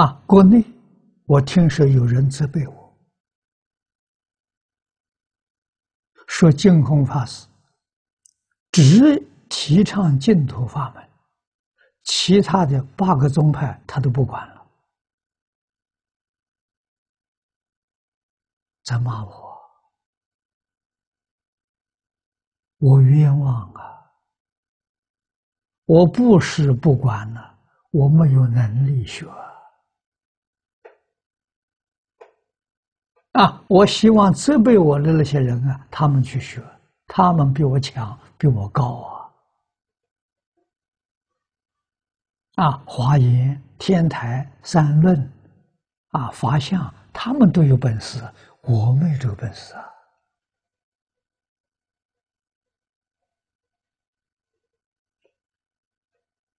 啊，国内我听说有人责备我，说净空法师只提倡净土法门，其他的八个宗派他都不管了，在骂我，我冤枉啊！我不是不管了，我没有能力学啊！我希望责备我的那些人啊，他们去学，他们比我强，比我高啊！啊，华严、天台、三论，啊，法相，他们都有本事，我没这个本事啊！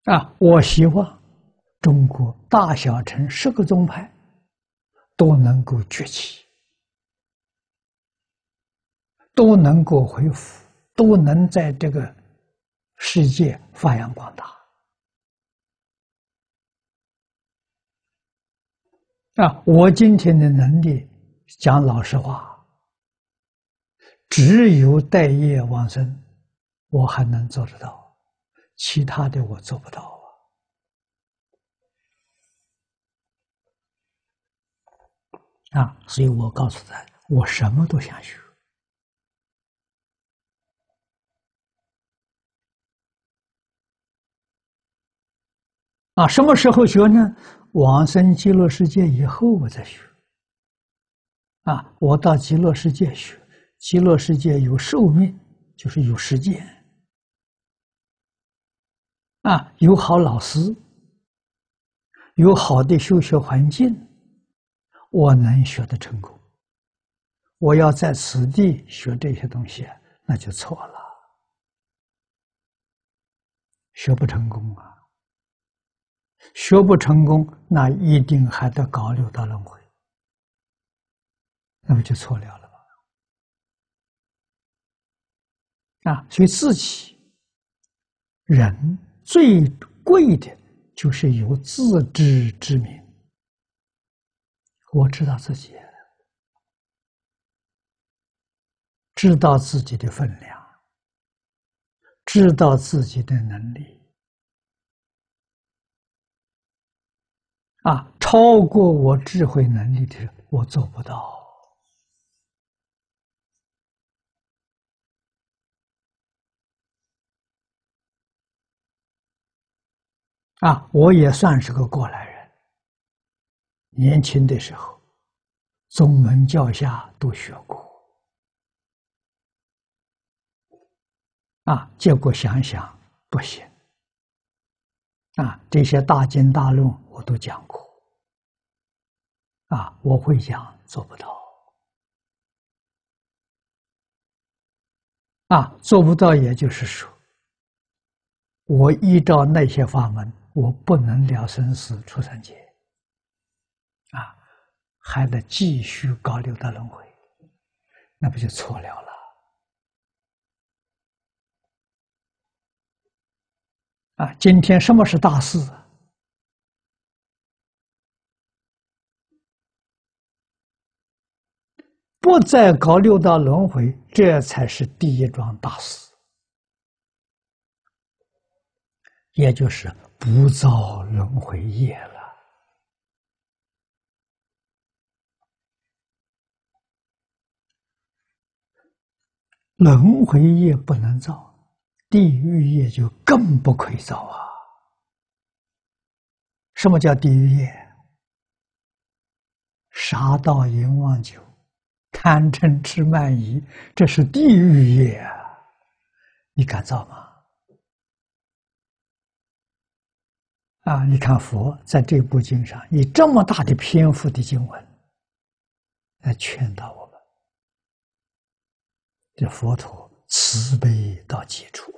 啊！我希望中国大小城十个宗派都能够崛起，都能够恢复，都能在这个世界发扬光大。啊！我今天的能力，讲老实话，只有待业往生，我还能做得到。其他的我做不到啊！啊，所以我告诉他，我什么都想学。啊，什么时候学呢？往生极乐世界以后我再学。啊，我到极乐世界学，极乐世界有寿命，就是有时间。啊，有好老师，有好的修学环境，我能学得成功。我要在此地学这些东西，那就错了，学不成功啊！学不成功，那一定还得搞六道轮回，那不就错了了吗？啊，所以自己人。最贵的就是有自知之明。我知道自己，知道自己的分量，知道自己的能力，啊，超过我智慧能力的，我做不到。啊，我也算是个过来人。年轻的时候，宗门教下都学过。啊，结果想想不行。啊，这些大经大论我都讲过。啊，我会讲，做不到。啊，做不到，也就是说，我依照那些法门。我不能了生死出三界，啊，还得继续搞六道轮回，那不就错了了？啊，今天什么是大事？不再搞六道轮回，这才是第一桩大事，也就是。不造轮回业了，轮回业不能造，地狱业就更不可以造啊！什么叫地狱业？杀盗淫妄酒，贪嗔痴慢疑，这是地狱业啊！你敢造吗？啊！你看佛在这部经上以这么大的篇幅的经文来劝导我们，这佛陀慈悲到极处。